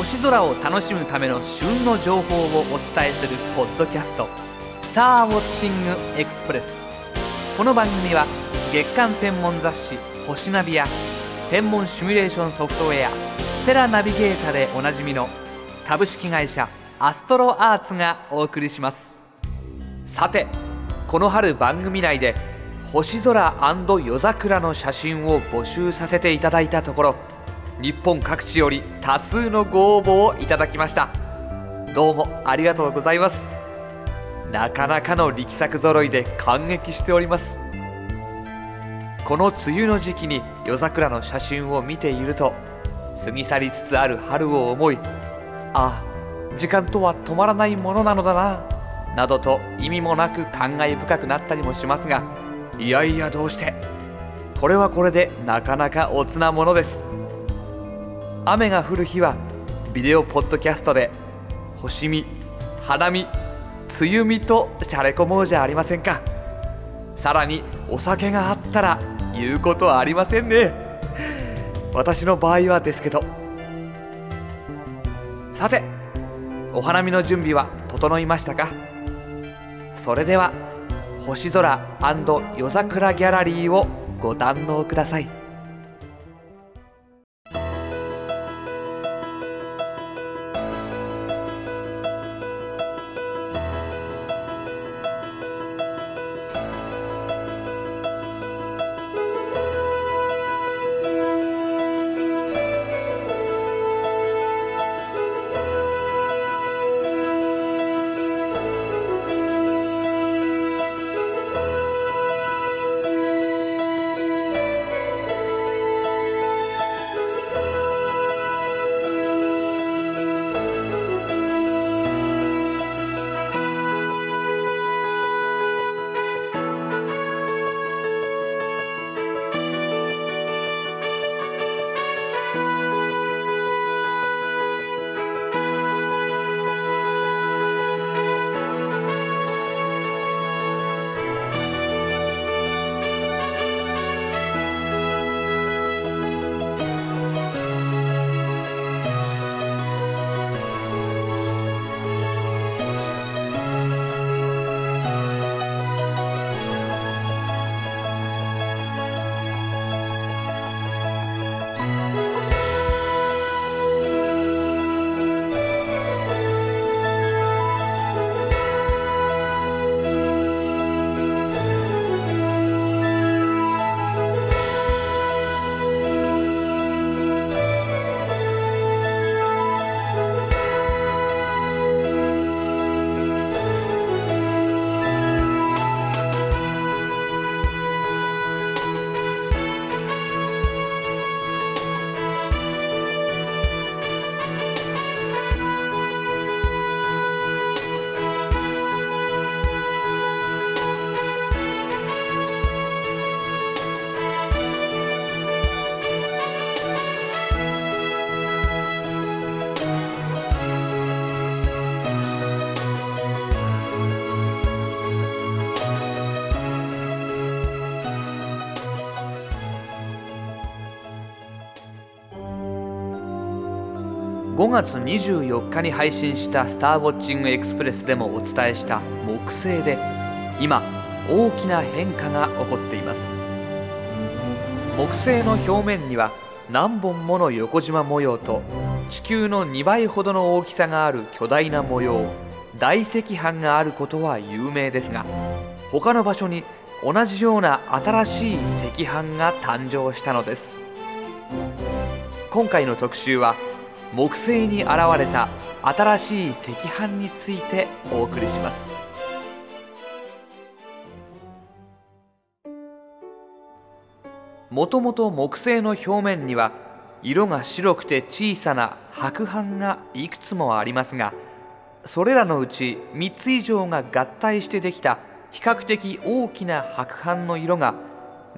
星空を楽しむための旬の情報をお伝えするポッドキャスト「スターウォッチングエクスプレス」この番組は月間天文雑誌「星ナビ」や天文シミュレーションソフトウェア「ステラナビゲータ」でおなじみの株式会社アストロアーツがお送りします。さてこの春番組内で星空夜桜の写真を募集させていただいたところ日本各地より多数のご応募をいただきました。どうもありがとうございます。なかなかの力作揃いで感激しております。この梅雨の時期に夜桜の写真を見ていると過ぎ去りつつある春を思いああ時間とは止まらないものなのだななどと意味もなく感慨深くなったりもしますがいやいやどうしてこれはこれでなかなかおつなものです。雨が降る日はビデオポッドキャストで星見花見梅雨見としゃれ込もうじゃありませんか。さらにお酒があったら言うことはありませんね。私の場合はですけど。さてお花見の準備は整いましたか？それでは星空夜桜ギャラリーをご堪能ください。5月24日に配信した「スターウォッチングエクスプレス」でもお伝えした木星で今大きな変化が起こっています。木星の表面には何本もの横縞模様と地球の2倍ほどの大きさがある巨大な模様大赤斑があることは有名ですが他の場所に同じような新しい赤斑が誕生したのです。今回の特集は「木星に現れた新しい赤飯についてお送りします。もともと木星の表面には色が白くて小さな白斑がいくつもありますがそれらのうち3つ以上が合体してできた比較的大きな白斑の色が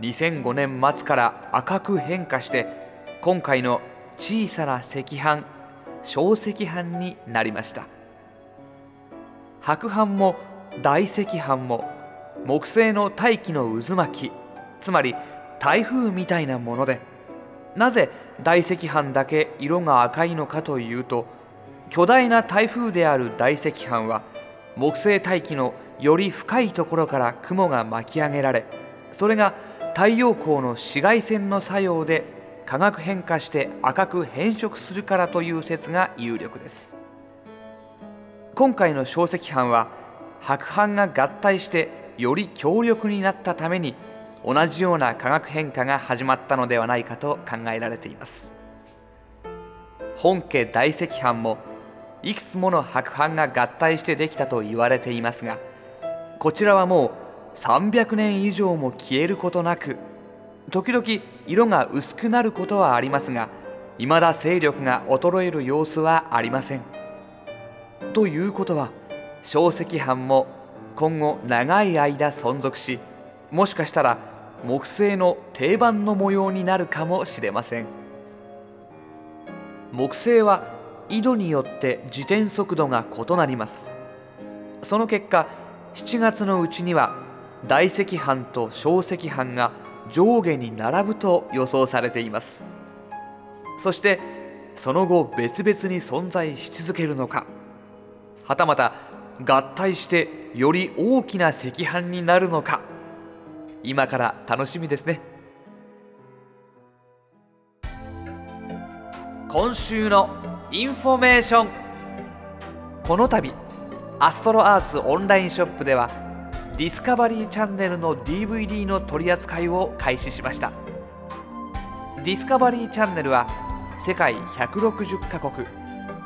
2005年末から赤く変化して今回の小さな赤飯小赤飯になりました。白飯も大赤飯も木星の大気の渦巻きつまり台風みたいなものでなぜ大赤飯だけ色が赤いのかというと巨大な台風である大赤飯は木星大気のより深いところから雲が巻き上げられそれが太陽光の紫外線の作用で化学変化して赤く変色するからという説が有力です。今回の小石斑は白斑が合体してより強力になったために同じような化学変化が始まったのではないかと考えられています。本家大赤飯もいくつもの白斑が合体してできたと言われていますがこちらはもう300年以上も消えることなく時々色が薄くなることはありますが未だ勢力が衰える様子はありません。ということは小石斑も今後長い間存続しもしかしたら木星の定番の模様になるかもしれません。木星は緯度によって自転速度が異なります。その結果7月のうちには大赤飯と小赤飯が上下に並ぶと予想されています。そしてその後別々に存在し続けるのか。はたまた合体してより大きな赤飯になるのか。今から楽しみですね。今週のインフォメーション。この度アストロアーツオンラインショップではディスカバリーチャンネルの DVD の取り扱いを開始しました。ディスカバリーチャンネルは世界160カ国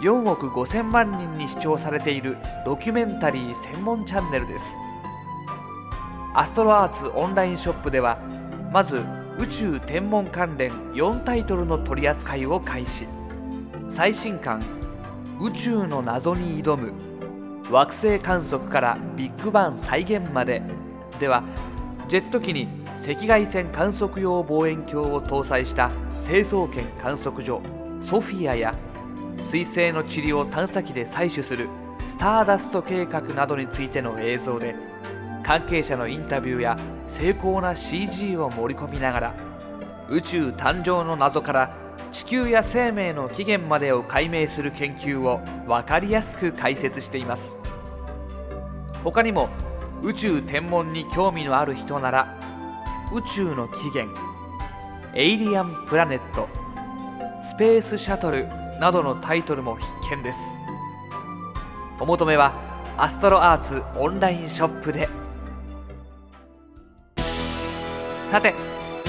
4億5000万人に視聴されているドキュメンタリー専門チャンネルです。アストロアーツオンラインショップではまず宇宙天文関連4タイトルの取り扱いを開始。最新刊「宇宙の謎に挑む惑星観測からビッグバン再現まで」ではジェット機に赤外線観測用望遠鏡を搭載した成層圏観測所ソフィアや彗星の塵を探査機で採取するスターダスト計画などについての映像で関係者のインタビューや精巧な CG を盛り込みながら宇宙誕生の謎から地球や生命の起源までを解明する研究を分かりやすく解説しています。他にも宇宙天文に興味のある人なら宇宙の起源エイリアンプラネットスペースシャトルなどのタイトルも必見です。お求めはアストロアーツオンラインショップで。さて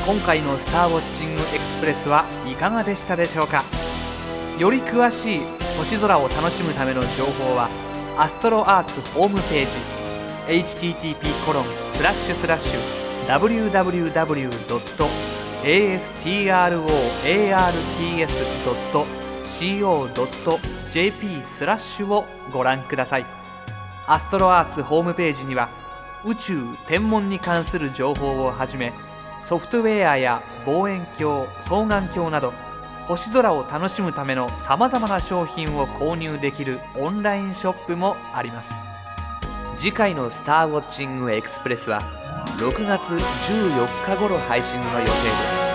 今回の「スターウォッチングエクスプレス」はいかがでしたでしょうか？より詳しい星空を楽しむための情報はアストロアーツホームページ http コロンスラッシュスラッシュ www.astroarts.co.jp スラッシュをご覧ください。アストロアーツホームページには宇宙天文に関する情報をはじめソフトウェアや望遠鏡双眼鏡など星空を楽しむためのさまざまな商品を購入できるオンラインショップもあります。次回の「スターウォッチングエクスプレス」は6月14日頃配信の予定です。